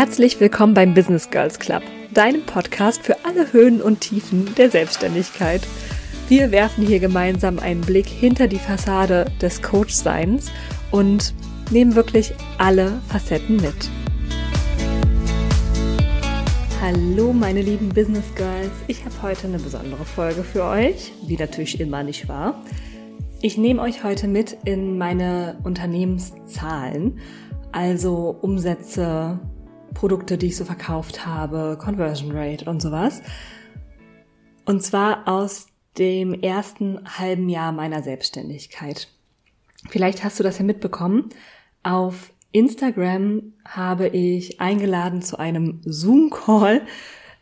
Herzlich willkommen beim Business Girls Club, deinem Podcast für alle Höhen und Tiefen der Selbstständigkeit. Wir werfen hier gemeinsam einen Blick hinter die Fassade des Coach-Seins und nehmen wirklich alle Facetten mit. Hallo meine lieben Business Girls, ich habe heute eine besondere Folge für euch, wie natürlich immer nicht wahr. Ich nehme euch heute mit in meine Unternehmenszahlen, also Umsätze, Produkte, die ich so verkauft habe, Conversion Rate und sowas. Und zwar aus dem ersten halben Jahr meiner Selbstständigkeit. Vielleicht hast du das ja mitbekommen. Auf Instagram habe ich eingeladen zu einem Zoom-Call,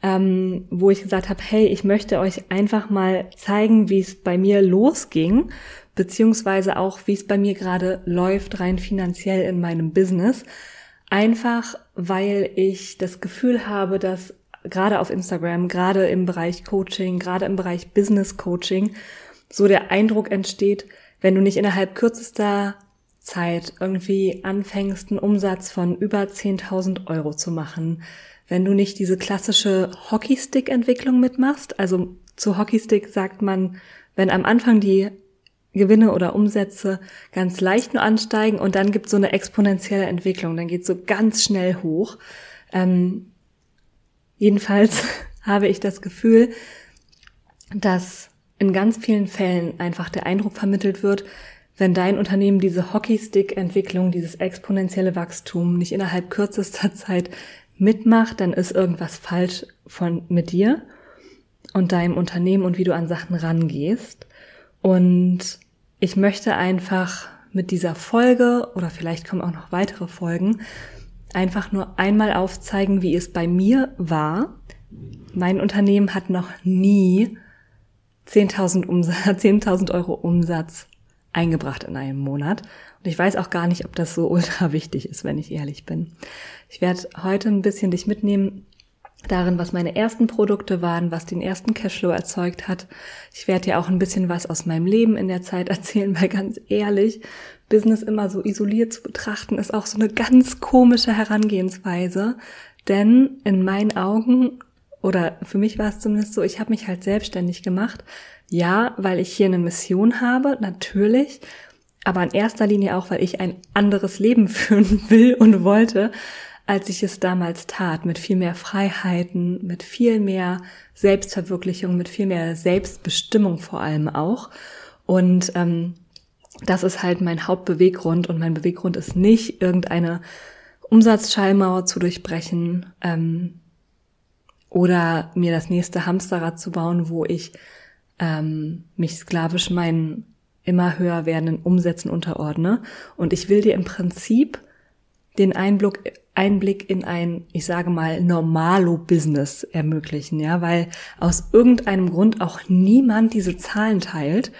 ähm, wo ich gesagt habe, hey, ich möchte euch einfach mal zeigen, wie es bei mir losging, beziehungsweise auch, wie es bei mir gerade läuft, rein finanziell in meinem Business. Einfach, weil ich das Gefühl habe, dass gerade auf Instagram, gerade im Bereich Coaching, gerade im Bereich Business Coaching, so der Eindruck entsteht, wenn du nicht innerhalb kürzester Zeit irgendwie anfängst, einen Umsatz von über 10.000 Euro zu machen, wenn du nicht diese klassische Hockeystick-Entwicklung mitmachst, also zu Hockeystick sagt man, wenn am Anfang die Gewinne oder Umsätze ganz leicht nur ansteigen und dann gibt so eine exponentielle Entwicklung, dann geht so ganz schnell hoch. Ähm, jedenfalls habe ich das Gefühl, dass in ganz vielen Fällen einfach der Eindruck vermittelt wird, wenn dein Unternehmen diese Hockeystick-Entwicklung, dieses exponentielle Wachstum nicht innerhalb kürzester Zeit mitmacht, dann ist irgendwas falsch von, mit dir und deinem Unternehmen und wie du an Sachen rangehst. Und ich möchte einfach mit dieser Folge oder vielleicht kommen auch noch weitere Folgen einfach nur einmal aufzeigen, wie es bei mir war. Mein Unternehmen hat noch nie 10.000 Umsatz, 10.000 Euro Umsatz eingebracht in einem Monat. Und ich weiß auch gar nicht, ob das so ultra wichtig ist, wenn ich ehrlich bin. Ich werde heute ein bisschen dich mitnehmen darin, was meine ersten Produkte waren, was den ersten Cashflow erzeugt hat. Ich werde dir auch ein bisschen was aus meinem Leben in der Zeit erzählen, weil ganz ehrlich, Business immer so isoliert zu betrachten, ist auch so eine ganz komische Herangehensweise. Denn in meinen Augen, oder für mich war es zumindest so, ich habe mich halt selbstständig gemacht. Ja, weil ich hier eine Mission habe, natürlich, aber in erster Linie auch, weil ich ein anderes Leben führen will und wollte als ich es damals tat, mit viel mehr Freiheiten, mit viel mehr Selbstverwirklichung, mit viel mehr Selbstbestimmung vor allem auch. Und ähm, das ist halt mein Hauptbeweggrund und mein Beweggrund ist nicht, irgendeine Umsatzschallmauer zu durchbrechen ähm, oder mir das nächste Hamsterrad zu bauen, wo ich ähm, mich sklavisch meinen immer höher werdenden Umsätzen unterordne. Und ich will dir im Prinzip den Einblick, Einblick in ein, ich sage mal, Normalo-Business ermöglichen, ja, weil aus irgendeinem Grund auch niemand diese Zahlen teilt.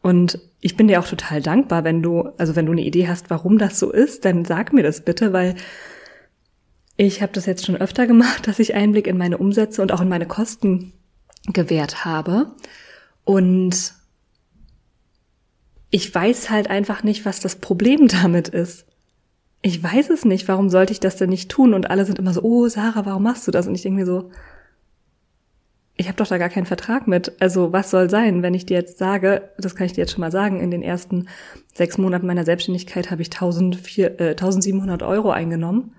Und ich bin dir auch total dankbar, wenn du, also wenn du eine Idee hast, warum das so ist, dann sag mir das bitte, weil ich habe das jetzt schon öfter gemacht, dass ich Einblick in meine Umsätze und auch in meine Kosten gewährt habe. Und ich weiß halt einfach nicht, was das Problem damit ist ich weiß es nicht, warum sollte ich das denn nicht tun? Und alle sind immer so, oh Sarah, warum machst du das? Und ich denke mir so, ich habe doch da gar keinen Vertrag mit. Also was soll sein, wenn ich dir jetzt sage, das kann ich dir jetzt schon mal sagen, in den ersten sechs Monaten meiner Selbstständigkeit habe ich 1400, äh, 1700 Euro eingenommen.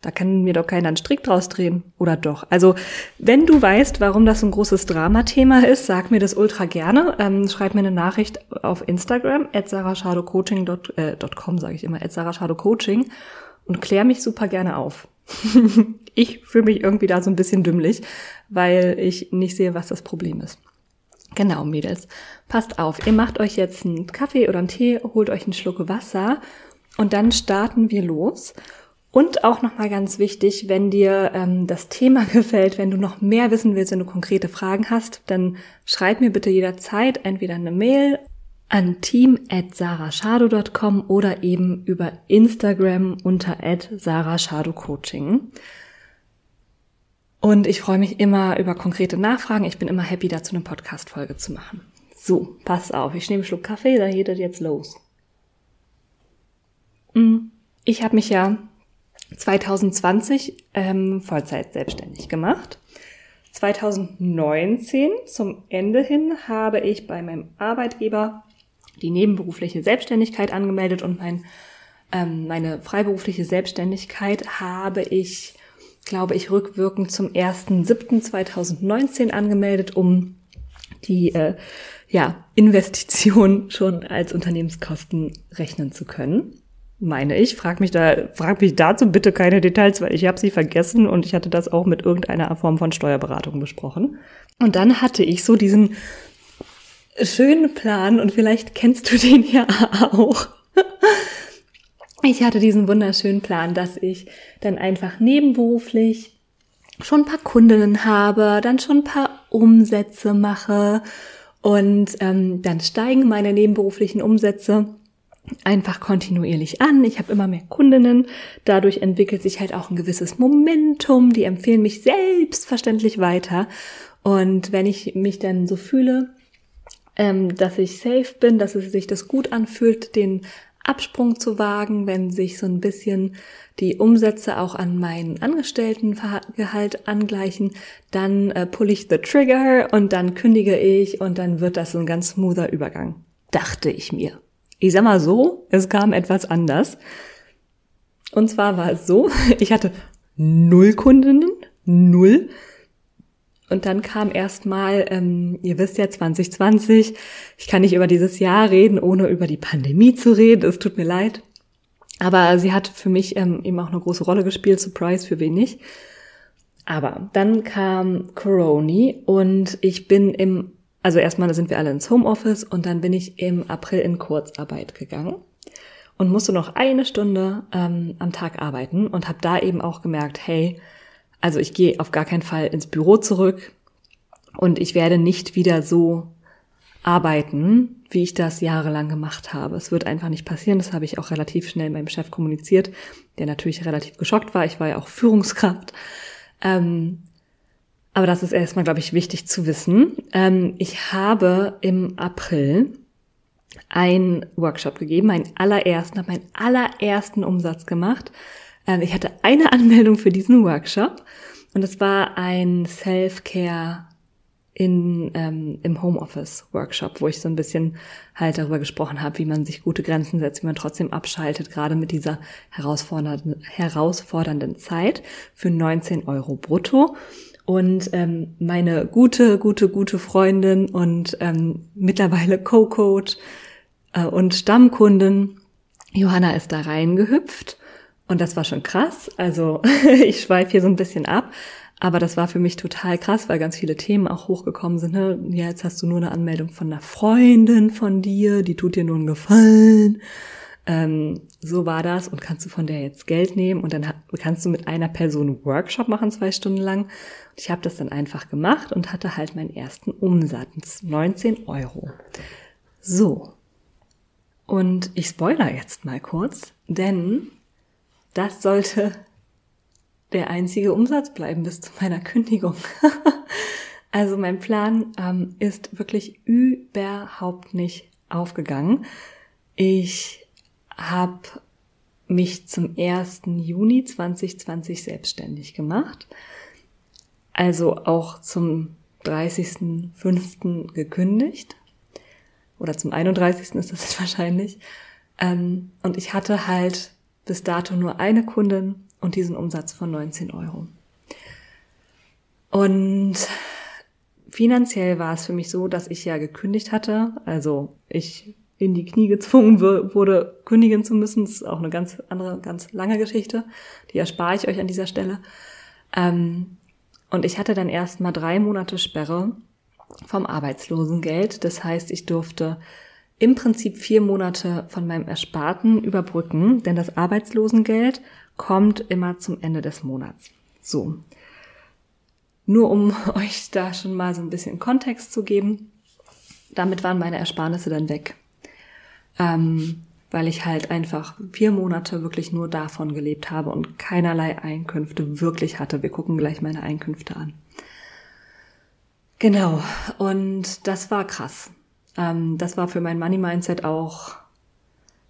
Da kann mir doch keiner einen Strick draus drehen. Oder doch? Also, wenn du weißt, warum das ein großes Dramathema ist, sag mir das ultra gerne. Ähm, schreib mir eine Nachricht auf Instagram, at saraschadocoaching.com, äh, sage ich immer, at saraschadocoaching und klär mich super gerne auf. ich fühle mich irgendwie da so ein bisschen dümmlich, weil ich nicht sehe, was das Problem ist. Genau, Mädels. Passt auf, ihr macht euch jetzt einen Kaffee oder einen Tee, holt euch einen Schluck Wasser und dann starten wir los. Und auch nochmal ganz wichtig, wenn dir ähm, das Thema gefällt, wenn du noch mehr wissen willst, wenn du konkrete Fragen hast, dann schreib mir bitte jederzeit entweder eine Mail an team.sarashado.com oder eben über Instagram unter sarashadocoaching. Und ich freue mich immer über konkrete Nachfragen. Ich bin immer happy, dazu eine Podcast-Folge zu machen. So, pass auf, ich nehme einen Schluck Kaffee, dann geht das jetzt los. Mm, ich habe mich ja 2020 ähm, Vollzeit selbstständig gemacht. 2019 zum Ende hin habe ich bei meinem Arbeitgeber die nebenberufliche Selbstständigkeit angemeldet und mein, ähm, meine freiberufliche Selbstständigkeit habe ich, glaube ich, rückwirkend zum 1.7.2019 angemeldet, um die äh, ja, Investition schon als Unternehmenskosten rechnen zu können. Meine ich. Frag mich da, frag mich dazu bitte keine Details, weil ich habe sie vergessen und ich hatte das auch mit irgendeiner Form von Steuerberatung besprochen. Und dann hatte ich so diesen schönen Plan und vielleicht kennst du den ja auch. Ich hatte diesen wunderschönen Plan, dass ich dann einfach nebenberuflich schon ein paar Kundinnen habe, dann schon ein paar Umsätze mache und ähm, dann steigen meine nebenberuflichen Umsätze einfach kontinuierlich an. Ich habe immer mehr Kundinnen. Dadurch entwickelt sich halt auch ein gewisses Momentum. Die empfehlen mich selbstverständlich weiter. Und wenn ich mich dann so fühle, ähm, dass ich safe bin, dass es sich das gut anfühlt, den Absprung zu wagen, wenn sich so ein bisschen die Umsätze auch an meinen Angestelltengehalt angleichen, dann äh, pull ich the trigger und dann kündige ich und dann wird das ein ganz smoother Übergang. Dachte ich mir. Ich sag mal so, es kam etwas anders. Und zwar war es so, ich hatte null Kundinnen, null. Und dann kam erstmal, ähm, ihr wisst ja, 2020, ich kann nicht über dieses Jahr reden, ohne über die Pandemie zu reden, es tut mir leid. Aber sie hat für mich ähm, eben auch eine große Rolle gespielt, Surprise für wenig. Aber dann kam Coroni und ich bin im, also erstmal sind wir alle ins Homeoffice und dann bin ich im April in Kurzarbeit gegangen und musste noch eine Stunde ähm, am Tag arbeiten und habe da eben auch gemerkt, hey, also ich gehe auf gar keinen Fall ins Büro zurück und ich werde nicht wieder so arbeiten, wie ich das jahrelang gemacht habe. Es wird einfach nicht passieren. Das habe ich auch relativ schnell meinem Chef kommuniziert, der natürlich relativ geschockt war. Ich war ja auch Führungskraft. Ähm, aber das ist erstmal, glaube ich, wichtig zu wissen. Ähm, ich habe im April einen Workshop gegeben, meinen allerersten, habe meinen allerersten Umsatz gemacht. Ähm, ich hatte eine Anmeldung für diesen Workshop und es war ein Self-Care in, ähm, im Homeoffice-Workshop, wo ich so ein bisschen halt darüber gesprochen habe, wie man sich gute Grenzen setzt, wie man trotzdem abschaltet, gerade mit dieser herausfordernden, herausfordernden Zeit für 19 Euro brutto. Und ähm, meine gute, gute, gute Freundin und ähm, mittlerweile Co-Coach äh, und Stammkundin Johanna ist da reingehüpft. Und das war schon krass. Also ich schweife hier so ein bisschen ab. Aber das war für mich total krass, weil ganz viele Themen auch hochgekommen sind. Ne? Ja, jetzt hast du nur eine Anmeldung von einer Freundin von dir, die tut dir nur einen Gefallen. Ähm, so war das und kannst du von der jetzt Geld nehmen und dann kannst du mit einer Person Workshop machen, zwei Stunden lang. Und ich habe das dann einfach gemacht und hatte halt meinen ersten Umsatz, 19 Euro. So. Und ich spoiler jetzt mal kurz, denn das sollte der einzige Umsatz bleiben bis zu meiner Kündigung. also mein Plan ähm, ist wirklich überhaupt nicht aufgegangen. Ich habe mich zum 1. Juni 2020 selbstständig gemacht. Also auch zum 30.05. gekündigt. Oder zum 31. ist das jetzt wahrscheinlich. Ähm, und ich hatte halt bis dato nur eine Kundin und diesen Umsatz von 19 Euro. Und finanziell war es für mich so, dass ich ja gekündigt hatte, also ich in die Knie gezwungen wurde, kündigen zu müssen. Das ist auch eine ganz andere, ganz lange Geschichte. Die erspare ich euch an dieser Stelle. Ähm, und ich hatte dann erst mal drei Monate Sperre vom Arbeitslosengeld. Das heißt, ich durfte im Prinzip vier Monate von meinem Ersparten überbrücken, denn das Arbeitslosengeld kommt immer zum Ende des Monats. So. Nur um euch da schon mal so ein bisschen Kontext zu geben. Damit waren meine Ersparnisse dann weg. Ähm, weil ich halt einfach vier Monate wirklich nur davon gelebt habe und keinerlei Einkünfte wirklich hatte. Wir gucken gleich meine Einkünfte an. Genau, und das war krass. Ähm, das war für mein Money-Mindset auch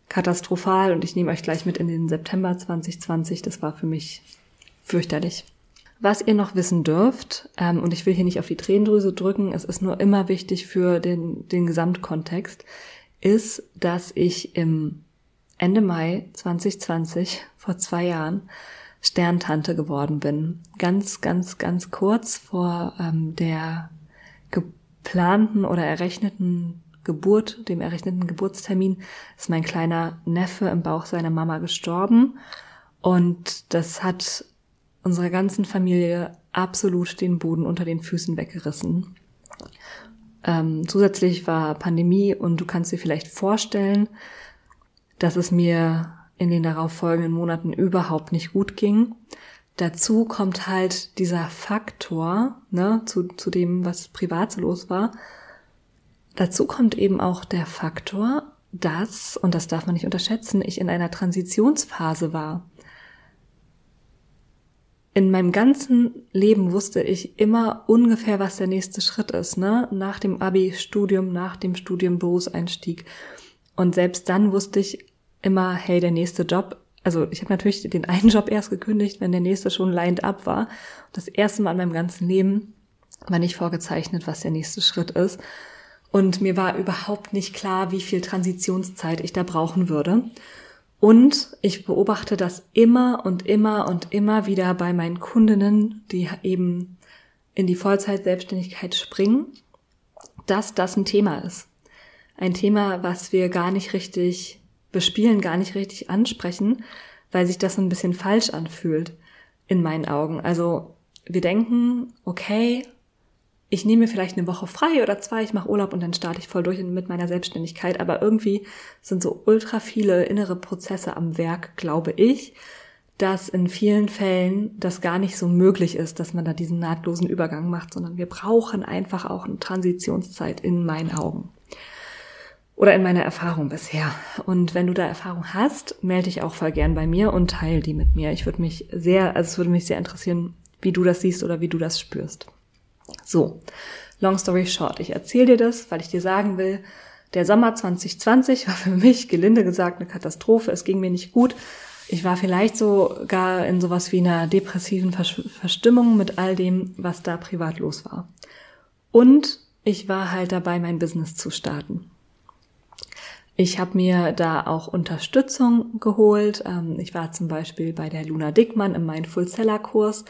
katastrophal und ich nehme euch gleich mit in den September 2020. Das war für mich fürchterlich. Was ihr noch wissen dürft, ähm, und ich will hier nicht auf die Tränendrüse drücken, es ist nur immer wichtig für den, den Gesamtkontext, ist, dass ich im Ende Mai 2020, vor zwei Jahren, Sterntante geworden bin. Ganz, ganz, ganz kurz vor ähm, der geplanten oder errechneten Geburt, dem errechneten Geburtstermin, ist mein kleiner Neffe im Bauch seiner Mama gestorben. Und das hat unserer ganzen Familie absolut den Boden unter den Füßen weggerissen. Ähm, zusätzlich war Pandemie und du kannst dir vielleicht vorstellen, dass es mir in den darauffolgenden Monaten überhaupt nicht gut ging. Dazu kommt halt dieser Faktor, ne, zu, zu dem, was privat so los war. Dazu kommt eben auch der Faktor, dass, und das darf man nicht unterschätzen, ich in einer Transitionsphase war. In meinem ganzen Leben wusste ich immer ungefähr, was der nächste Schritt ist, ne? Nach dem Abi-Studium, nach dem Studium Berufseinstieg. Und selbst dann wusste ich immer, hey, der nächste Job also ich habe natürlich den einen Job erst gekündigt, wenn der nächste schon lined up war. Das erste Mal in meinem ganzen Leben war nicht vorgezeichnet, was der nächste Schritt ist. Und mir war überhaupt nicht klar, wie viel Transitionszeit ich da brauchen würde. Und ich beobachte das immer und immer und immer wieder bei meinen Kundinnen, die eben in die Vollzeit-Selbstständigkeit springen, dass das ein Thema ist. Ein Thema, was wir gar nicht richtig bespielen, gar nicht richtig ansprechen, weil sich das ein bisschen falsch anfühlt in meinen Augen. Also wir denken, okay, ich nehme mir vielleicht eine Woche frei oder zwei, ich mache Urlaub und dann starte ich voll durch mit meiner Selbstständigkeit. Aber irgendwie sind so ultra viele innere Prozesse am Werk, glaube ich, dass in vielen Fällen das gar nicht so möglich ist, dass man da diesen nahtlosen Übergang macht, sondern wir brauchen einfach auch eine Transitionszeit in meinen Augen oder in meiner Erfahrung bisher. Und wenn du da Erfahrung hast, melde dich auch voll gern bei mir und teile die mit mir. Ich würde mich sehr, also es würde mich sehr interessieren, wie du das siehst oder wie du das spürst. So, long story short, ich erzähle dir das, weil ich dir sagen will, der Sommer 2020 war für mich, gelinde gesagt, eine Katastrophe. Es ging mir nicht gut. Ich war vielleicht sogar in sowas wie einer depressiven Verstimmung mit all dem, was da privat los war. Und ich war halt dabei, mein Business zu starten. Ich habe mir da auch Unterstützung geholt. Ähm, ich war zum Beispiel bei der Luna Dickmann im Mindful Seller Kurs,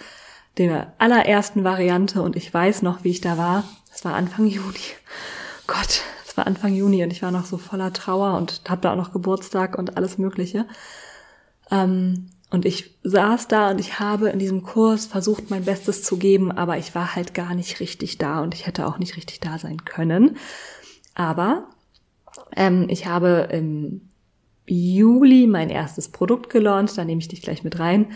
der allerersten Variante und ich weiß noch, wie ich da war. Es war Anfang Juni. Gott, es war Anfang Juni und ich war noch so voller Trauer und habe da auch noch Geburtstag und alles Mögliche. Ähm, und ich saß da und ich habe in diesem Kurs versucht, mein Bestes zu geben, aber ich war halt gar nicht richtig da und ich hätte auch nicht richtig da sein können. Aber ähm, ich habe im Juli mein erstes Produkt gelauncht, da nehme ich dich gleich mit rein.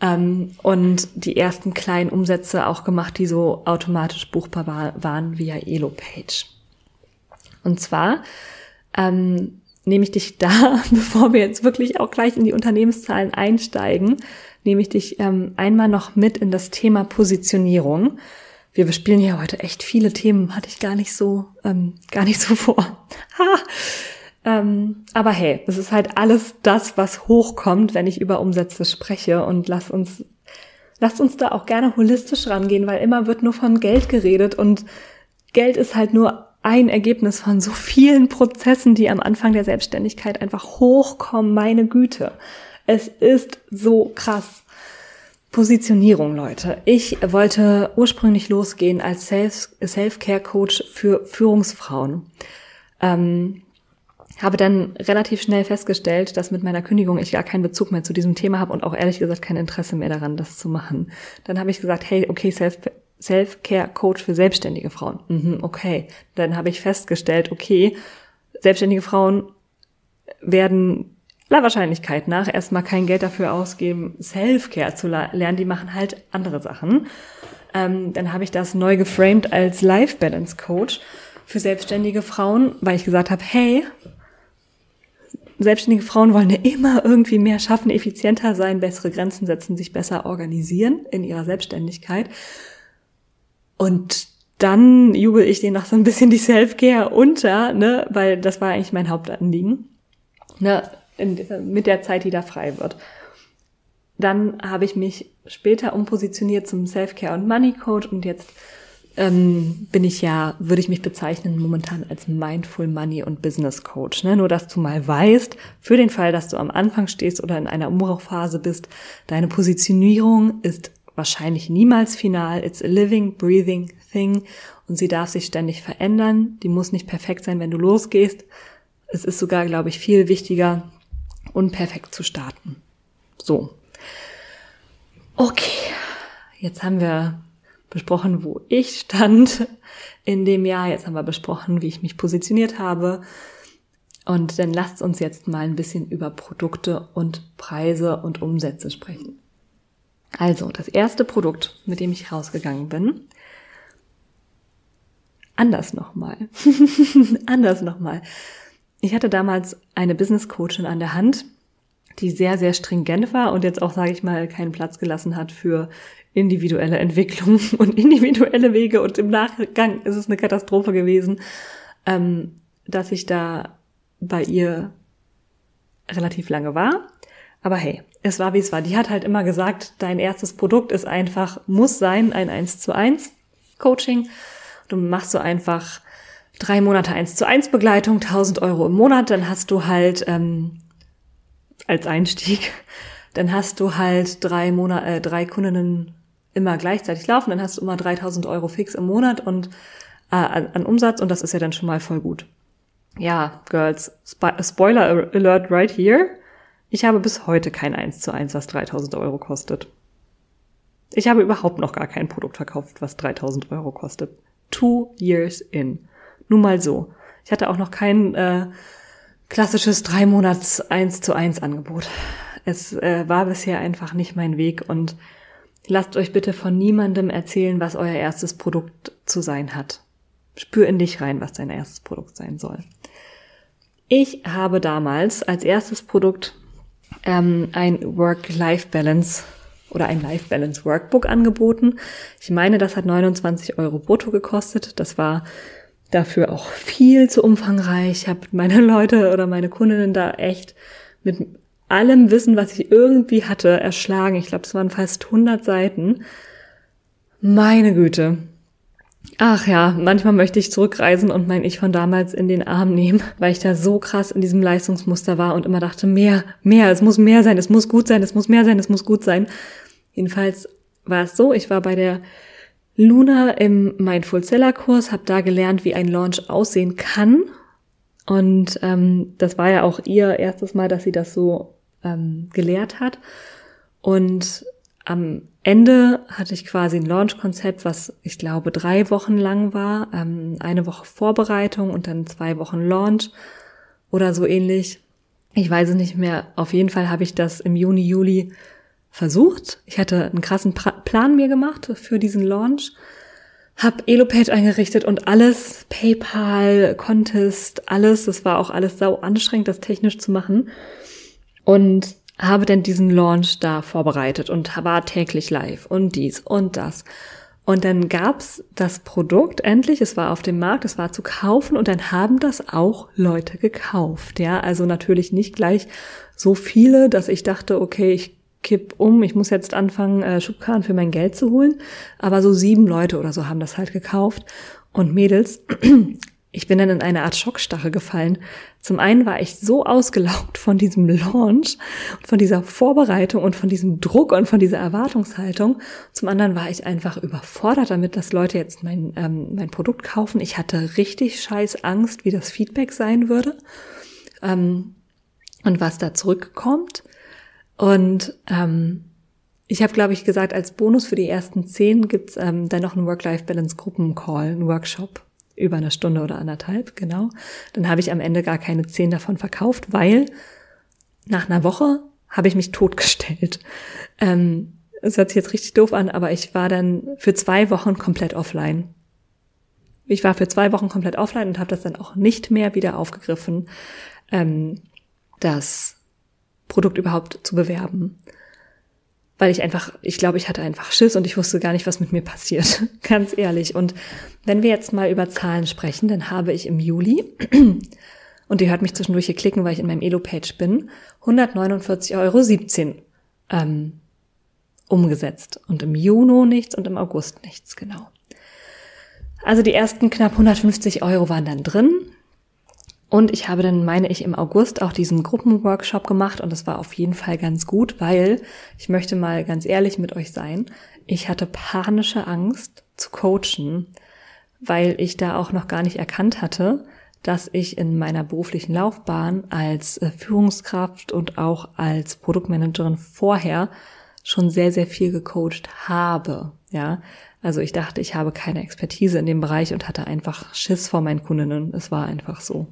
Ähm, und die ersten kleinen Umsätze auch gemacht, die so automatisch buchbar war, waren via Elo-Page. Und zwar ähm, nehme ich dich da, bevor wir jetzt wirklich auch gleich in die Unternehmenszahlen einsteigen, nehme ich dich ähm, einmal noch mit in das Thema Positionierung wir bespielen hier heute echt viele Themen, hatte ich gar nicht so, ähm, gar nicht so vor. ha! Ähm, aber hey, es ist halt alles das, was hochkommt, wenn ich über Umsätze spreche und lass uns, lasst uns da auch gerne holistisch rangehen, weil immer wird nur von Geld geredet und Geld ist halt nur ein Ergebnis von so vielen Prozessen, die am Anfang der Selbstständigkeit einfach hochkommen. Meine Güte. Es ist so krass. Positionierung, Leute. Ich wollte ursprünglich losgehen als Self-Care-Coach für Führungsfrauen. Ähm, habe dann relativ schnell festgestellt, dass mit meiner Kündigung ich gar keinen Bezug mehr zu diesem Thema habe und auch ehrlich gesagt kein Interesse mehr daran, das zu machen. Dann habe ich gesagt, hey, okay, Self Self-Care-Coach für selbstständige Frauen. Mhm, okay. Dann habe ich festgestellt, okay, selbstständige Frauen werden aller Wahrscheinlichkeit nach erstmal kein Geld dafür ausgeben, Self-Care zu lernen. Die machen halt andere Sachen. Ähm, dann habe ich das neu geframed als Life Balance Coach für selbstständige Frauen, weil ich gesagt habe, hey, selbstständige Frauen wollen ja immer irgendwie mehr schaffen, effizienter sein, bessere Grenzen setzen, sich besser organisieren in ihrer Selbstständigkeit. Und dann jubel ich denen noch so ein bisschen die Self-Care unter, ne, weil das war eigentlich mein Hauptanliegen, ne, in, mit der Zeit, die da frei wird. Dann habe ich mich später umpositioniert zum Self-Care und Money Coach und jetzt ähm, bin ich ja, würde ich mich bezeichnen momentan als Mindful Money und Business Coach. Ne? Nur, dass du mal weißt, für den Fall, dass du am Anfang stehst oder in einer Umbruchphase bist, deine Positionierung ist wahrscheinlich niemals final. It's a living, breathing thing und sie darf sich ständig verändern. Die muss nicht perfekt sein, wenn du losgehst. Es ist sogar, glaube ich, viel wichtiger, unperfekt zu starten. So. Okay. Jetzt haben wir besprochen, wo ich stand in dem Jahr. Jetzt haben wir besprochen, wie ich mich positioniert habe. Und dann lasst uns jetzt mal ein bisschen über Produkte und Preise und Umsätze sprechen. Also, das erste Produkt, mit dem ich rausgegangen bin, anders nochmal. anders nochmal. Ich hatte damals eine Business Coachin an der Hand, die sehr, sehr stringent war und jetzt auch, sage ich mal, keinen Platz gelassen hat für individuelle Entwicklung und individuelle Wege. Und im Nachgang ist es eine Katastrophe gewesen, ähm, dass ich da bei ihr relativ lange war. Aber hey, es war wie es war. Die hat halt immer gesagt, dein erstes Produkt ist einfach, muss sein, ein 1 zu 1 Coaching. Du machst so einfach drei Monate 1 zu 1 Begleitung, 1000 Euro im Monat, dann hast du halt ähm, als Einstieg, dann hast du halt drei Monate, äh, drei Kundinnen immer gleichzeitig laufen, dann hast du immer 3000 Euro fix im Monat und äh, an Umsatz und das ist ja dann schon mal voll gut. Ja, Girls, Spo Spoiler Alert right here. Ich habe bis heute kein 1 zu 1, was 3000 Euro kostet. Ich habe überhaupt noch gar kein Produkt verkauft, was 3000 Euro kostet. Two years in. Nun mal so. Ich hatte auch noch kein äh, klassisches drei Monats 1 zu 1 Angebot. Es äh, war bisher einfach nicht mein Weg und Lasst euch bitte von niemandem erzählen, was euer erstes Produkt zu sein hat. Spür in dich rein, was dein erstes Produkt sein soll. Ich habe damals als erstes Produkt ähm, ein Work-Life-Balance oder ein Life-Balance Workbook angeboten. Ich meine, das hat 29 Euro brutto gekostet. Das war dafür auch viel zu umfangreich. Ich habe meine Leute oder meine Kundinnen da echt mit allem Wissen, was ich irgendwie hatte, erschlagen. Ich glaube, es waren fast 100 Seiten. Meine Güte. Ach ja, manchmal möchte ich zurückreisen und mein Ich von damals in den Arm nehmen, weil ich da so krass in diesem Leistungsmuster war und immer dachte, mehr, mehr, es muss mehr sein, es muss gut sein, es muss mehr sein, es muss gut sein. Jedenfalls war es so, ich war bei der Luna im Mindful Seller Kurs, habe da gelernt, wie ein Launch aussehen kann. Und ähm, das war ja auch ihr erstes Mal, dass sie das so ähm, gelehrt hat. Und am Ende hatte ich quasi ein Launch-Konzept, was ich glaube drei Wochen lang war. Ähm, eine Woche Vorbereitung und dann zwei Wochen Launch oder so ähnlich. Ich weiß es nicht mehr. Auf jeden Fall habe ich das im Juni, Juli versucht. Ich hatte einen krassen pra Plan mir gemacht für diesen Launch. Hab Elopage eingerichtet und alles, PayPal, Contest, alles, das war auch alles sau anstrengend, das technisch zu machen und habe dann diesen Launch da vorbereitet und war täglich live und dies und das. Und dann gab's das Produkt endlich, es war auf dem Markt, es war zu kaufen und dann haben das auch Leute gekauft. Ja, also natürlich nicht gleich so viele, dass ich dachte, okay, ich kipp um, ich muss jetzt anfangen, äh, Schubkarren für mein Geld zu holen. Aber so sieben Leute oder so haben das halt gekauft. Und Mädels, ich bin dann in eine Art Schockstarre gefallen. Zum einen war ich so ausgelaugt von diesem Launch, von dieser Vorbereitung und von diesem Druck und von dieser Erwartungshaltung. Zum anderen war ich einfach überfordert damit, dass Leute jetzt mein, ähm, mein Produkt kaufen. Ich hatte richtig scheiß Angst, wie das Feedback sein würde ähm, und was da zurückkommt. Und ähm, ich habe, glaube ich, gesagt, als Bonus für die ersten zehn gibt's ähm, dann noch einen Work-Life-Balance-Gruppen-Call, einen Workshop über eine Stunde oder anderthalb, genau. Dann habe ich am Ende gar keine zehn davon verkauft, weil nach einer Woche habe ich mich totgestellt. Ähm, es hört sich jetzt richtig doof an, aber ich war dann für zwei Wochen komplett offline. Ich war für zwei Wochen komplett offline und habe das dann auch nicht mehr wieder aufgegriffen. Ähm, das Produkt überhaupt zu bewerben. Weil ich einfach, ich glaube, ich hatte einfach Schiss und ich wusste gar nicht, was mit mir passiert. Ganz ehrlich. Und wenn wir jetzt mal über Zahlen sprechen, dann habe ich im Juli, und ihr hört mich zwischendurch hier klicken, weil ich in meinem Elo-Page bin, 149,17 Euro ähm, umgesetzt. Und im Juni nichts und im August nichts, genau. Also die ersten knapp 150 Euro waren dann drin. Und ich habe dann, meine ich, im August auch diesen Gruppenworkshop gemacht und das war auf jeden Fall ganz gut, weil ich möchte mal ganz ehrlich mit euch sein. Ich hatte panische Angst zu coachen, weil ich da auch noch gar nicht erkannt hatte, dass ich in meiner beruflichen Laufbahn als äh, Führungskraft und auch als Produktmanagerin vorher schon sehr, sehr viel gecoacht habe. Ja, also ich dachte, ich habe keine Expertise in dem Bereich und hatte einfach Schiss vor meinen Kundinnen. Es war einfach so.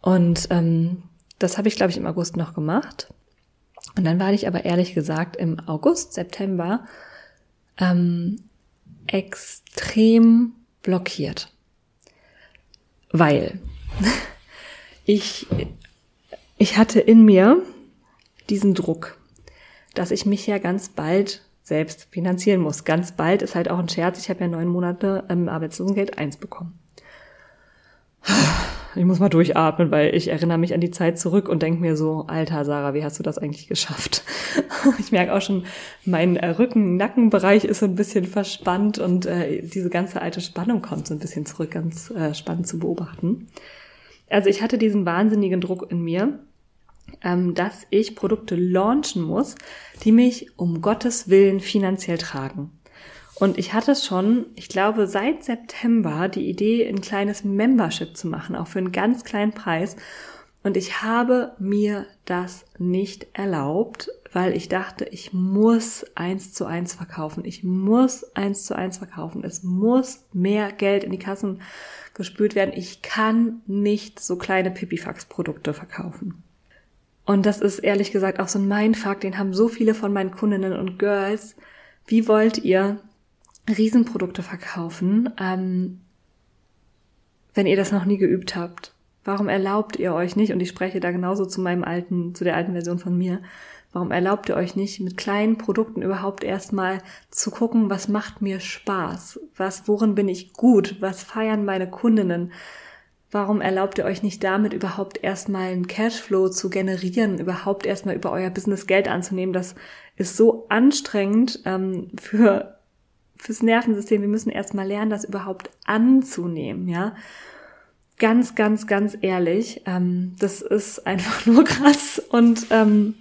Und ähm, das habe ich, glaube ich, im August noch gemacht. Und dann war ich aber ehrlich gesagt im August, September ähm, extrem blockiert. Weil ich, ich hatte in mir diesen Druck, dass ich mich ja ganz bald selbst finanzieren muss. Ganz bald ist halt auch ein Scherz. Ich habe ja neun Monate ähm, Arbeitslosengeld eins bekommen. Ich muss mal durchatmen, weil ich erinnere mich an die Zeit zurück und denke mir so, alter Sarah, wie hast du das eigentlich geschafft? Ich merke auch schon, mein äh, Rücken-Nackenbereich ist so ein bisschen verspannt und äh, diese ganze alte Spannung kommt so ein bisschen zurück, ganz äh, spannend zu beobachten. Also ich hatte diesen wahnsinnigen Druck in mir ähm, dass ich Produkte launchen muss, die mich um Gottes Willen finanziell tragen. Und ich hatte schon, ich glaube, seit September die Idee, ein kleines Membership zu machen, auch für einen ganz kleinen Preis. Und ich habe mir das nicht erlaubt, weil ich dachte, ich muss eins zu eins verkaufen. Ich muss eins zu eins verkaufen. Es muss mehr Geld in die Kassen gespült werden. Ich kann nicht so kleine Pipifax-Produkte verkaufen. Und das ist ehrlich gesagt auch so ein Mindfuck, den haben so viele von meinen Kundinnen und Girls. Wie wollt ihr Riesenprodukte verkaufen, ähm, wenn ihr das noch nie geübt habt? Warum erlaubt ihr euch nicht, und ich spreche da genauso zu meinem alten, zu der alten Version von mir, warum erlaubt ihr euch nicht, mit kleinen Produkten überhaupt erstmal zu gucken, was macht mir Spaß? Was, worin bin ich gut? Was feiern meine Kundinnen? Warum erlaubt ihr euch nicht damit überhaupt erstmal einen Cashflow zu generieren, überhaupt erstmal über euer Business Geld anzunehmen? Das ist so anstrengend ähm, für fürs Nervensystem. Wir müssen erstmal lernen, das überhaupt anzunehmen, ja. Ganz, ganz, ganz ehrlich, ähm, das ist einfach nur krass und ähm,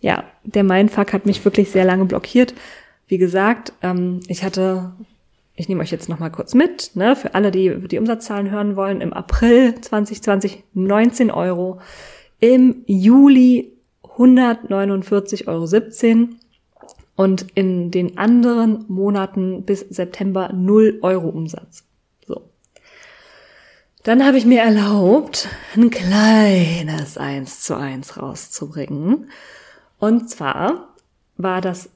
ja, der Mindfuck hat mich wirklich sehr lange blockiert. Wie gesagt, ähm, ich hatte ich nehme euch jetzt noch mal kurz mit, ne, für alle, die die Umsatzzahlen hören wollen, im April 2020 19 Euro, im Juli 149,17 Euro und in den anderen Monaten bis September 0 Euro Umsatz. So. Dann habe ich mir erlaubt, ein kleines 1 zu 1 rauszubringen. Und zwar war das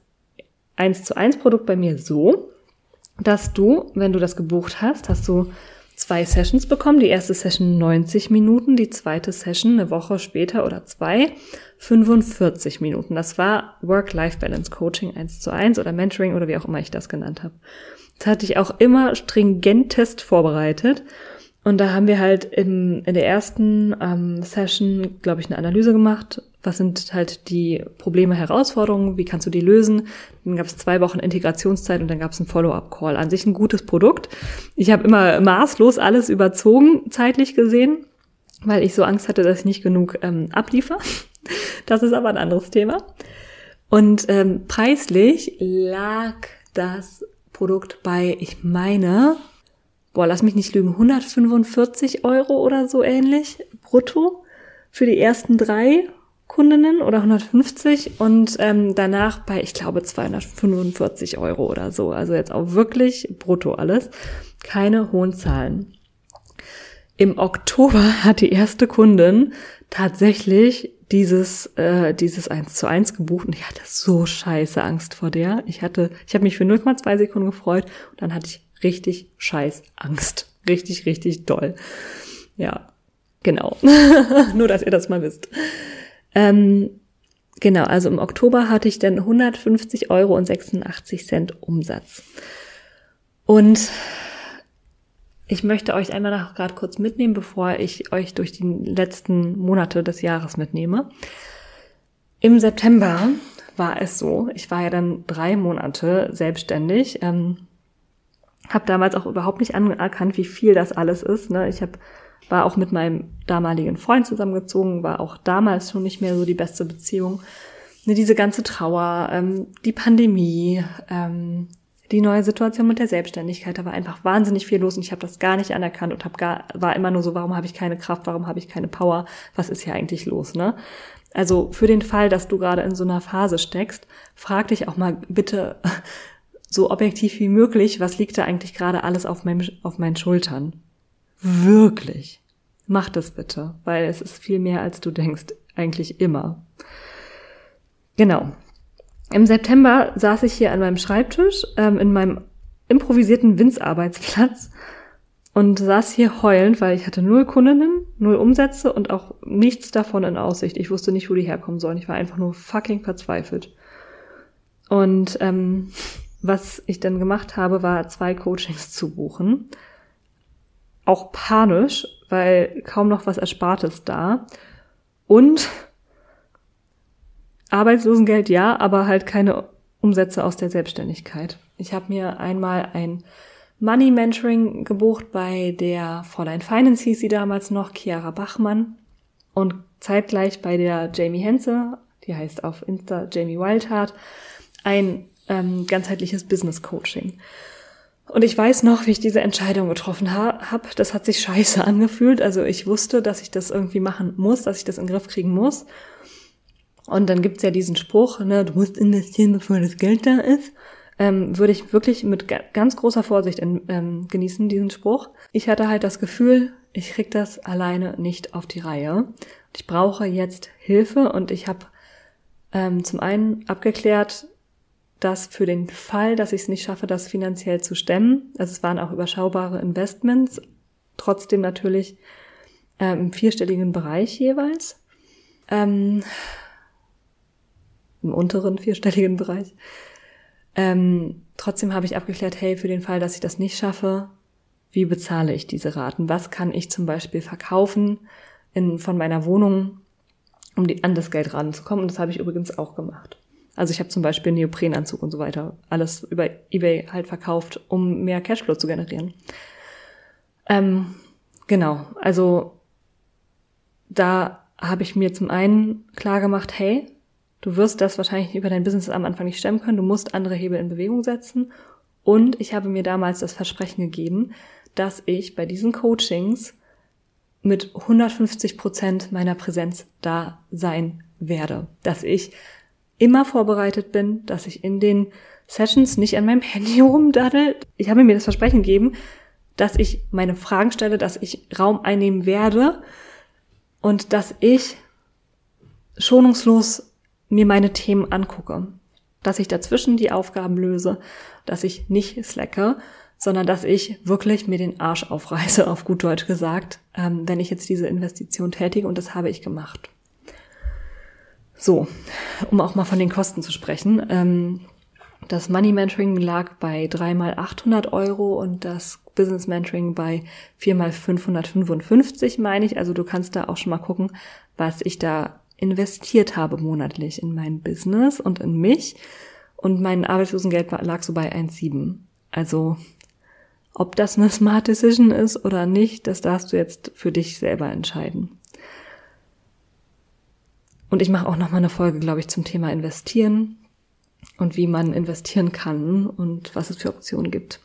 1 zu 1 Produkt bei mir so, dass du, wenn du das gebucht hast, hast du zwei Sessions bekommen. Die erste Session 90 Minuten, die zweite Session eine Woche später oder zwei 45 Minuten. Das war Work-Life-Balance Coaching 1 zu 1 oder Mentoring oder wie auch immer ich das genannt habe. Das hatte ich auch immer stringentest vorbereitet. Und da haben wir halt im, in der ersten ähm, Session, glaube ich, eine Analyse gemacht, was sind halt die Probleme, Herausforderungen, wie kannst du die lösen. Dann gab es zwei Wochen Integrationszeit und dann gab es einen Follow-up-Call. An sich ein gutes Produkt. Ich habe immer maßlos alles überzogen, zeitlich gesehen, weil ich so Angst hatte, dass ich nicht genug ähm, abliefer. Das ist aber ein anderes Thema. Und ähm, preislich lag das Produkt bei, ich meine, boah, lass mich nicht lügen, 145 Euro oder so ähnlich brutto für die ersten drei Kundinnen oder 150 und ähm, danach bei, ich glaube, 245 Euro oder so. Also jetzt auch wirklich brutto alles. Keine hohen Zahlen. Im Oktober hat die erste Kundin tatsächlich dieses äh, dieses 1 zu 1 gebucht und ich hatte so scheiße Angst vor der. Ich hatte, ich habe mich für 0,2 Sekunden gefreut und dann hatte ich richtig scheiß Angst. Richtig, richtig doll. Ja. Genau. Nur, dass ihr das mal wisst. Ähm, genau, also im Oktober hatte ich dann 150 Euro und 86 Cent Umsatz. Und ich möchte euch einmal noch gerade kurz mitnehmen, bevor ich euch durch die letzten Monate des Jahres mitnehme. Im September war es so, ich war ja dann drei Monate selbstständig, ähm, habe damals auch überhaupt nicht anerkannt, wie viel das alles ist. Ne? Ich hab, war auch mit meinem damaligen Freund zusammengezogen, war auch damals schon nicht mehr so die beste Beziehung. Ne, diese ganze Trauer, ähm, die Pandemie, ähm, die neue Situation mit der Selbstständigkeit, da war einfach wahnsinnig viel los und ich habe das gar nicht anerkannt und hab gar, war immer nur so, warum habe ich keine Kraft, warum habe ich keine Power, was ist hier eigentlich los, ne? Also für den Fall, dass du gerade in so einer Phase steckst, frag dich auch mal bitte so objektiv wie möglich, was liegt da eigentlich gerade alles auf, meinem, auf meinen Schultern? Wirklich. Mach das bitte, weil es ist viel mehr, als du denkst, eigentlich immer. Genau. Im September saß ich hier an meinem Schreibtisch ähm, in meinem improvisierten Winzarbeitsplatz und saß hier heulend, weil ich hatte null Kundinnen, null Umsätze und auch nichts davon in Aussicht. Ich wusste nicht, wo die herkommen sollen. Ich war einfach nur fucking verzweifelt. Und ähm, was ich dann gemacht habe, war zwei Coachings zu buchen. Auch panisch, weil kaum noch was Erspartes da. Und Arbeitslosengeld ja, aber halt keine Umsätze aus der Selbstständigkeit. Ich habe mir einmal ein Money Mentoring gebucht bei der Fräulein Finance hieß sie damals noch, Chiara Bachmann. Und zeitgleich bei der Jamie Henze, die heißt auf Insta Jamie Wildheart, ein ähm, ganzheitliches Business Coaching. Und ich weiß noch, wie ich diese Entscheidung getroffen ha habe. Das hat sich scheiße angefühlt. Also ich wusste, dass ich das irgendwie machen muss, dass ich das in den Griff kriegen muss. Und dann gibt's ja diesen Spruch, ne, du musst investieren, bevor das Geld da ist. Ähm, würde ich wirklich mit ganz großer Vorsicht in, ähm, genießen, diesen Spruch. Ich hatte halt das Gefühl, ich krieg das alleine nicht auf die Reihe. Ich brauche jetzt Hilfe und ich habe ähm, zum einen abgeklärt, dass für den Fall, dass ich es nicht schaffe, das finanziell zu stemmen, also es waren auch überschaubare Investments, trotzdem natürlich ähm, im vierstelligen Bereich jeweils. Ähm, im unteren vierstelligen Bereich. Ähm, trotzdem habe ich abgeklärt, hey, für den Fall, dass ich das nicht schaffe, wie bezahle ich diese Raten? Was kann ich zum Beispiel verkaufen in, von meiner Wohnung, um die, an das Geld ranzukommen? Und das habe ich übrigens auch gemacht. Also ich habe zum Beispiel Neoprenanzug und so weiter, alles über eBay halt verkauft, um mehr Cashflow zu generieren. Ähm, genau, also da habe ich mir zum einen klar gemacht, hey, Du wirst das wahrscheinlich über dein Business am Anfang nicht stemmen können. Du musst andere Hebel in Bewegung setzen. Und ich habe mir damals das Versprechen gegeben, dass ich bei diesen Coachings mit 150 Prozent meiner Präsenz da sein werde. Dass ich immer vorbereitet bin, dass ich in den Sessions nicht an meinem Handy rumdaddel. Ich habe mir das Versprechen gegeben, dass ich meine Fragen stelle, dass ich Raum einnehmen werde und dass ich schonungslos mir meine Themen angucke. Dass ich dazwischen die Aufgaben löse, dass ich nicht slacke, sondern dass ich wirklich mir den Arsch aufreiße, auf gut Deutsch gesagt, ähm, wenn ich jetzt diese Investition tätige und das habe ich gemacht. So, um auch mal von den Kosten zu sprechen. Ähm, das Money Mentoring lag bei 3 mal 800 Euro und das Business Mentoring bei 4 mal 555, meine ich. Also du kannst da auch schon mal gucken, was ich da investiert habe monatlich in mein Business und in mich. Und mein Arbeitslosengeld lag so bei 1,7. Also ob das eine Smart Decision ist oder nicht, das darfst du jetzt für dich selber entscheiden. Und ich mache auch noch mal eine Folge, glaube ich, zum Thema Investieren und wie man investieren kann und was es für Optionen gibt.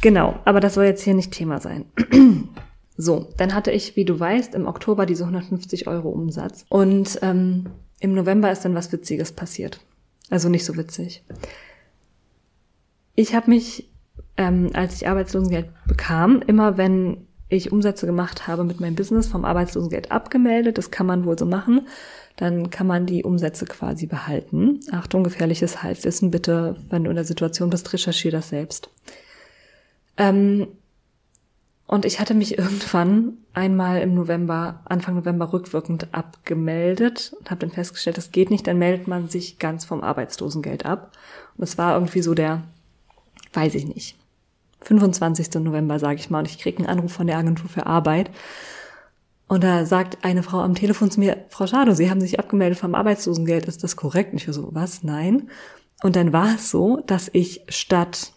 Genau, aber das soll jetzt hier nicht Thema sein. So, dann hatte ich, wie du weißt, im Oktober diese 150 Euro Umsatz. Und ähm, im November ist dann was Witziges passiert. Also nicht so witzig. Ich habe mich, ähm, als ich Arbeitslosengeld bekam, immer wenn ich Umsätze gemacht habe mit meinem Business vom Arbeitslosengeld abgemeldet. Das kann man wohl so machen. Dann kann man die Umsätze quasi behalten. Achtung, gefährliches Halbwissen. Bitte, wenn du in der Situation bist, recherchiere das selbst. Ähm, Und ich hatte mich irgendwann einmal im November, Anfang November rückwirkend abgemeldet und habe dann festgestellt, das geht nicht, dann meldet man sich ganz vom Arbeitslosengeld ab. Und es war irgendwie so der, weiß ich nicht, 25. November, sage ich mal, und ich kriege einen Anruf von der Agentur für Arbeit. Und da sagt eine Frau am Telefon zu mir, Frau Schado, Sie haben sich abgemeldet vom Arbeitslosengeld, ist das korrekt? Und ich so, was? Nein. Und dann war es so, dass ich statt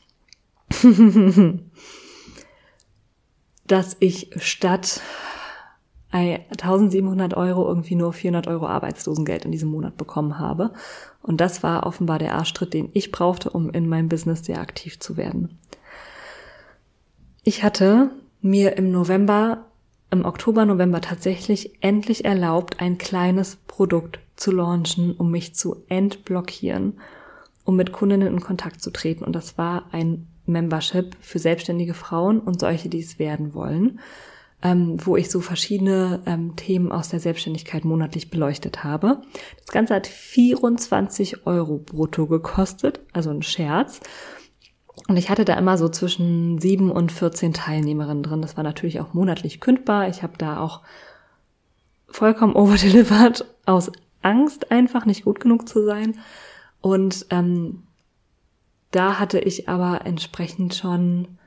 dass ich statt 1700 Euro irgendwie nur 400 Euro Arbeitslosengeld in diesem Monat bekommen habe. Und das war offenbar der Arschtritt, den ich brauchte, um in meinem Business sehr aktiv zu werden. Ich hatte mir im November, im Oktober, November tatsächlich endlich erlaubt, ein kleines Produkt zu launchen, um mich zu entblockieren, um mit Kundinnen in Kontakt zu treten. Und das war ein Membership für selbstständige Frauen und solche, die es werden wollen, ähm, wo ich so verschiedene ähm, Themen aus der Selbstständigkeit monatlich beleuchtet habe. Das Ganze hat 24 Euro brutto gekostet, also ein Scherz. Und ich hatte da immer so zwischen sieben und 14 Teilnehmerinnen drin. Das war natürlich auch monatlich kündbar. Ich habe da auch vollkommen overdelivered aus Angst, einfach nicht gut genug zu sein. Und ähm, da hatte ich aber entsprechend schon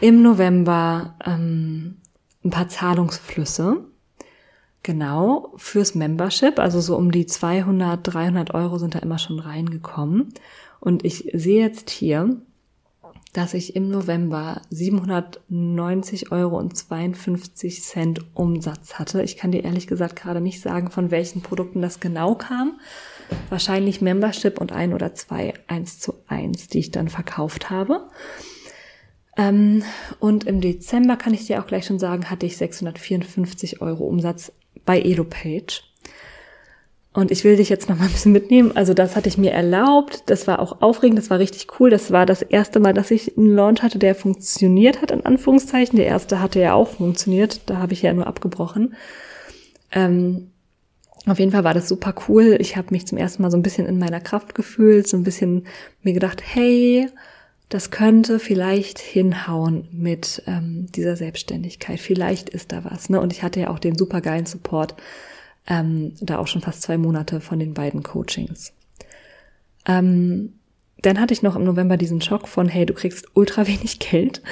im November ähm, ein paar Zahlungsflüsse. Genau, fürs Membership, also so um die 200, 300 Euro sind da immer schon reingekommen. Und ich sehe jetzt hier, dass ich im November 790 Euro und 52 Cent Umsatz hatte. Ich kann dir ehrlich gesagt gerade nicht sagen, von welchen Produkten das genau kam. Wahrscheinlich Membership und ein oder zwei eins zu eins, die ich dann verkauft habe. Ähm, und im Dezember kann ich dir auch gleich schon sagen, hatte ich 654 Euro Umsatz bei EloPage. Und ich will dich jetzt noch mal ein bisschen mitnehmen. Also das hatte ich mir erlaubt. Das war auch aufregend. Das war richtig cool. Das war das erste Mal, dass ich einen Launch hatte, der funktioniert hat, in Anführungszeichen. Der erste hatte ja auch funktioniert. Da habe ich ja nur abgebrochen. Ähm, auf jeden Fall war das super cool. Ich habe mich zum ersten Mal so ein bisschen in meiner Kraft gefühlt, so ein bisschen mir gedacht, hey, das könnte vielleicht hinhauen mit ähm, dieser Selbstständigkeit. Vielleicht ist da was. Ne? Und ich hatte ja auch den super geilen Support ähm, da auch schon fast zwei Monate von den beiden Coachings. Ähm, dann hatte ich noch im November diesen Schock von, hey, du kriegst ultra wenig Geld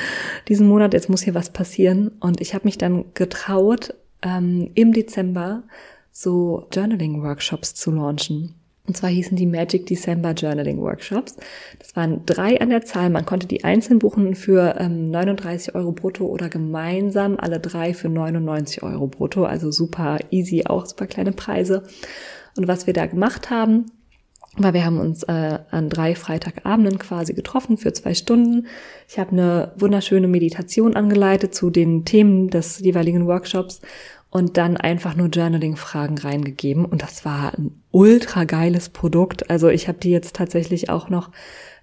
diesen Monat, jetzt muss hier was passieren. Und ich habe mich dann getraut, ähm, im Dezember so Journaling-Workshops zu launchen. Und zwar hießen die Magic December Journaling Workshops. Das waren drei an der Zahl. Man konnte die einzeln buchen für ähm, 39 Euro brutto oder gemeinsam alle drei für 99 Euro brutto. Also super easy, auch super kleine Preise. Und was wir da gemacht haben, war, wir haben uns äh, an drei Freitagabenden quasi getroffen für zwei Stunden. Ich habe eine wunderschöne Meditation angeleitet zu den Themen des jeweiligen Workshops und dann einfach nur Journaling-Fragen reingegeben. Und das war ein ultra geiles Produkt. Also ich habe die jetzt tatsächlich auch noch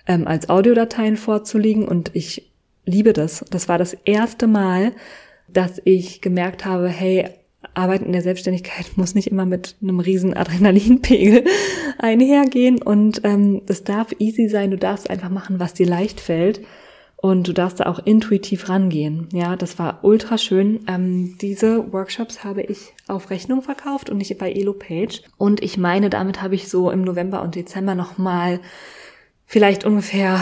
ähm, als Audiodateien vorzulegen und ich liebe das. Das war das erste Mal, dass ich gemerkt habe, hey, Arbeiten in der Selbstständigkeit muss nicht immer mit einem riesen Adrenalinpegel einhergehen und ähm, es darf easy sein, du darfst einfach machen, was dir leicht fällt und du darfst da auch intuitiv rangehen. Ja, das war ultra schön. Ähm, diese Workshops habe ich auf Rechnung verkauft und nicht bei EloPage. Und ich meine, damit habe ich so im November und Dezember nochmal vielleicht ungefähr,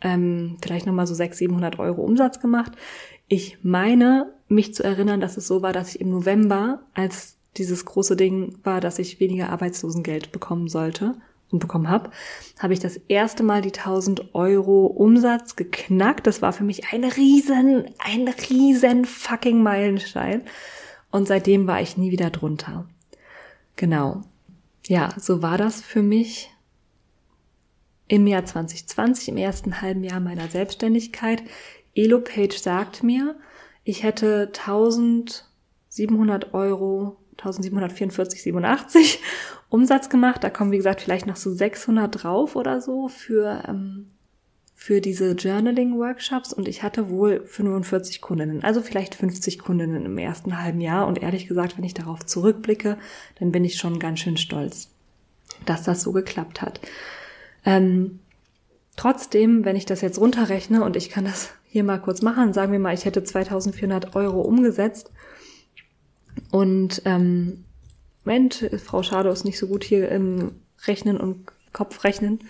ähm, vielleicht nochmal so 600, 700 Euro Umsatz gemacht. Ich meine, mich zu erinnern, dass es so war, dass ich im November, als dieses große Ding war, dass ich weniger Arbeitslosengeld bekommen sollte, bekommen habe, habe ich das erste Mal die 1000 Euro Umsatz geknackt. Das war für mich ein riesen, ein riesen fucking Meilenstein. Und seitdem war ich nie wieder drunter. Genau. Ja, so war das für mich im Jahr 2020, im ersten halben Jahr meiner Selbstständigkeit. Elo Page sagt mir, ich hätte 1700 Euro 1744,87 Umsatz gemacht. Da kommen, wie gesagt, vielleicht noch so 600 drauf oder so für, ähm, für diese Journaling-Workshops und ich hatte wohl 45 Kundinnen, also vielleicht 50 Kundinnen im ersten halben Jahr und ehrlich gesagt, wenn ich darauf zurückblicke, dann bin ich schon ganz schön stolz, dass das so geklappt hat. Ähm, trotzdem, wenn ich das jetzt runterrechne und ich kann das hier mal kurz machen. Sagen wir mal, ich hätte 2400 Euro umgesetzt und ähm, Mensch, Frau Schade ist nicht so gut hier im Rechnen und Kopfrechnen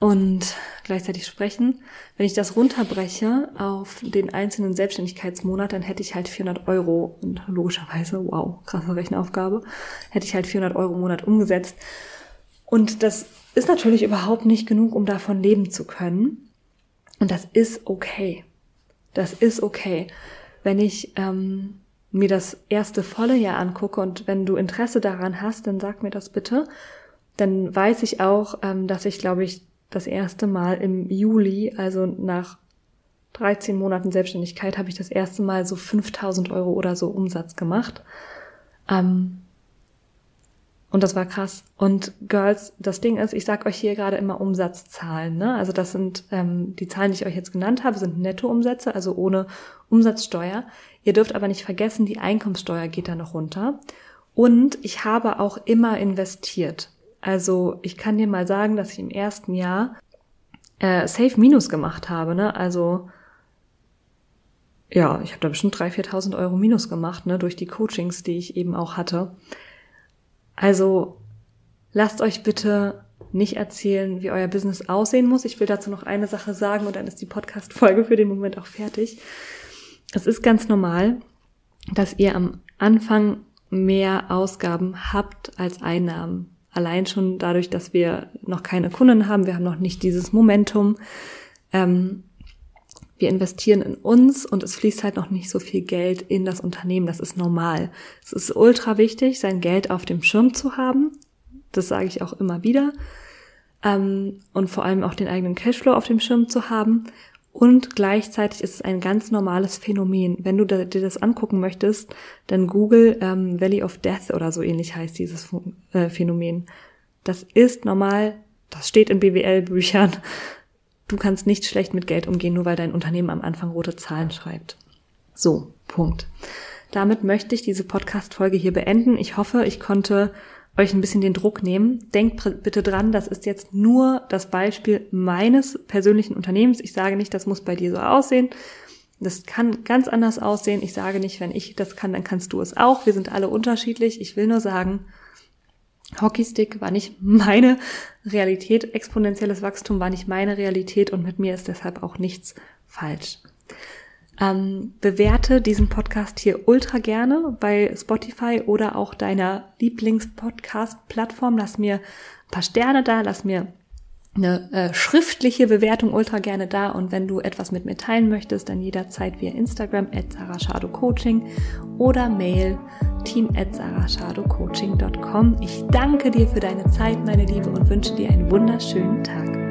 und gleichzeitig sprechen. Wenn ich das runterbreche auf den einzelnen Selbstständigkeitsmonat, dann hätte ich halt 400 Euro und logischerweise, wow, krasse Rechenaufgabe, hätte ich halt 400 Euro im Monat umgesetzt. Und das ist natürlich überhaupt nicht genug, um davon leben zu können. Und das ist okay. Das ist okay. Wenn ich ähm, mir das erste volle Jahr angucke und wenn du Interesse daran hast, dann sag mir das bitte. Dann weiß ich auch, ähm, dass ich, glaube ich, das erste Mal im Juli, also nach 13 Monaten Selbstständigkeit, habe ich das erste Mal so 5000 Euro oder so Umsatz gemacht. Ähm, und das war krass. Und Girls, das Ding ist, ich sag euch hier gerade immer Umsatzzahlen. Ne? Also das sind ähm, die Zahlen, die ich euch jetzt genannt habe, sind Nettoumsätze, also ohne Umsatzsteuer. Ihr dürft aber nicht vergessen, die Einkommenssteuer geht da noch runter. Und ich habe auch immer investiert. Also ich kann dir mal sagen, dass ich im ersten Jahr äh, Safe Minus gemacht habe. Ne? Also ja, ich habe da bestimmt 3.000, 4.000 Euro Minus gemacht, ne, durch die Coachings, die ich eben auch hatte. Also lasst euch bitte nicht erzählen, wie euer Business aussehen muss. Ich will dazu noch eine Sache sagen und dann ist die Podcast-Folge für den Moment auch fertig. Es ist ganz normal, dass ihr am Anfang mehr Ausgaben habt als Einnahmen. Allein schon dadurch, dass wir noch keine Kunden haben, wir haben noch nicht dieses Momentum. Ähm, wir investieren in uns und es fließt halt noch nicht so viel Geld in das Unternehmen. Das ist normal. Es ist ultra wichtig, sein Geld auf dem Schirm zu haben. Das sage ich auch immer wieder. Ähm, und vor allem auch den eigenen Cashflow auf dem Schirm zu haben. Und gleichzeitig ist es ein ganz normales Phänomen. Wenn du dir das angucken möchtest, dann Google ähm, Valley of Death oder so ähnlich heißt dieses äh, Phänomen. Das ist normal, das steht in BWL-Büchern. Du kannst nicht schlecht mit Geld umgehen, nur weil dein Unternehmen am Anfang rote Zahlen schreibt. So, Punkt. Damit möchte ich diese Podcast-Folge hier beenden. Ich hoffe, ich konnte euch ein bisschen den Druck nehmen. Denkt bitte dran, das ist jetzt nur das Beispiel meines persönlichen Unternehmens. Ich sage nicht, das muss bei dir so aussehen. Das kann ganz anders aussehen. Ich sage nicht, wenn ich das kann, dann kannst du es auch. Wir sind alle unterschiedlich. Ich will nur sagen, Hockeystick war nicht meine Realität, exponentielles Wachstum war nicht meine Realität und mit mir ist deshalb auch nichts falsch. Ähm, bewerte diesen Podcast hier ultra gerne bei Spotify oder auch deiner Lieblingspodcast-Plattform. Lass mir ein paar Sterne da, lass mir eine äh, schriftliche Bewertung ultra gerne da und wenn du etwas mit mir teilen möchtest, dann jederzeit via Instagram at Coaching oder Mail team at Ich danke dir für deine Zeit, meine Liebe, und wünsche dir einen wunderschönen Tag.